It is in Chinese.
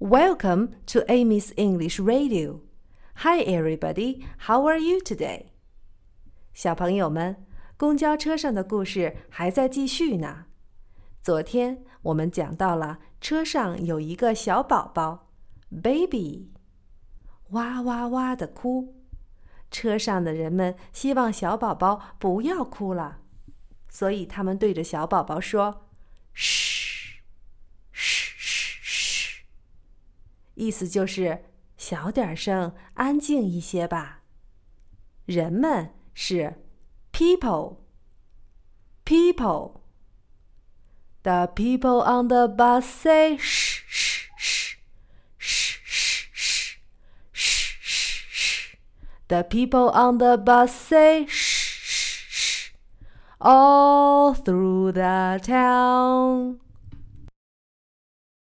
Welcome to Amy's English Radio. Hi, everybody. How are you today? 小朋友们，公交车上的故事还在继续呢。昨天我们讲到了车上有一个小宝宝，baby，哇哇哇的哭。车上的人们希望小宝宝不要哭了，所以他们对着小宝宝说：“嘘，嘘嘘嘘。”意思就是小点声，安静一些吧。人们是 people，people。The people on the bus say shh shh shh shh shh shh shh shh shh. The people on the bus say shh shh shh all through the town.